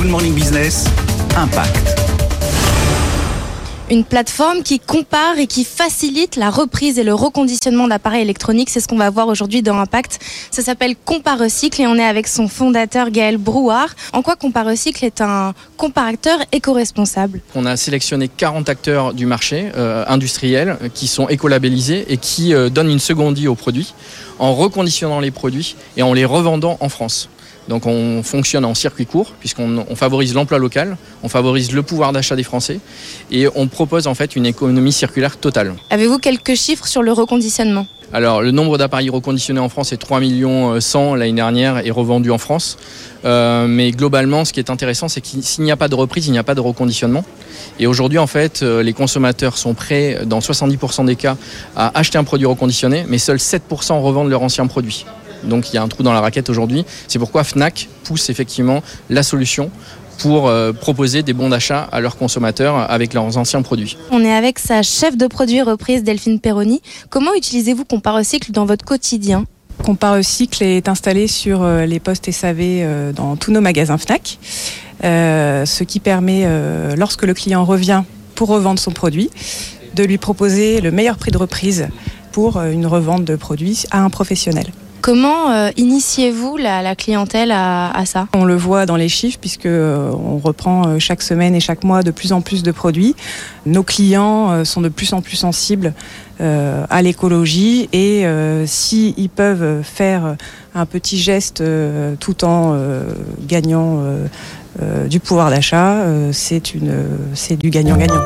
Good Morning Business, Impact. Une plateforme qui compare et qui facilite la reprise et le reconditionnement d'appareils électroniques. C'est ce qu'on va voir aujourd'hui dans Impact. Ça s'appelle Comparecycle et on est avec son fondateur Gaël Brouard. En quoi Comparecycle est un comparateur éco-responsable On a sélectionné 40 acteurs du marché euh, industriel qui sont écolabellisés et qui euh, donnent une seconde vie aux produits en reconditionnant les produits et en les revendant en France. Donc on fonctionne en circuit court puisqu'on on favorise l'emploi local, on favorise le pouvoir d'achat des Français et on propose en fait une économie circulaire totale. Avez-vous quelques chiffres sur le reconditionnement? Alors le nombre d'appareils reconditionnés en France est 3 millions 100 l'année dernière et revendus en France. Euh, mais globalement, ce qui est intéressant, c'est qu'il s'il n'y a pas de reprise, il n'y a pas de reconditionnement. Et aujourd'hui, en fait, euh, les consommateurs sont prêts, dans 70% des cas, à acheter un produit reconditionné, mais seuls 7% revendent leur ancien produit. Donc il y a un trou dans la raquette aujourd'hui. C'est pourquoi Fnac pousse effectivement la solution pour euh, proposer des bons d'achat à leurs consommateurs avec leurs anciens produits. On est avec sa chef de produit reprise Delphine Perroni. Comment utilisez-vous Comparecycle dans votre quotidien? Comparecycle est installé sur euh, les postes SAV euh, dans tous nos magasins Fnac, euh, ce qui permet, euh, lorsque le client revient pour revendre son produit, de lui proposer le meilleur prix de reprise pour une revente de produits à un professionnel. Comment euh, initiez-vous la, clientèle à, ça? On le voit dans les chiffres puisque euh, on reprend euh, chaque semaine et chaque mois de plus en plus de produits. Nos clients sont de plus en plus sensibles à l'écologie et euh, si ils peuvent faire un petit geste tout en gagnant du pouvoir d'achat, c'est du gagnant-gagnant.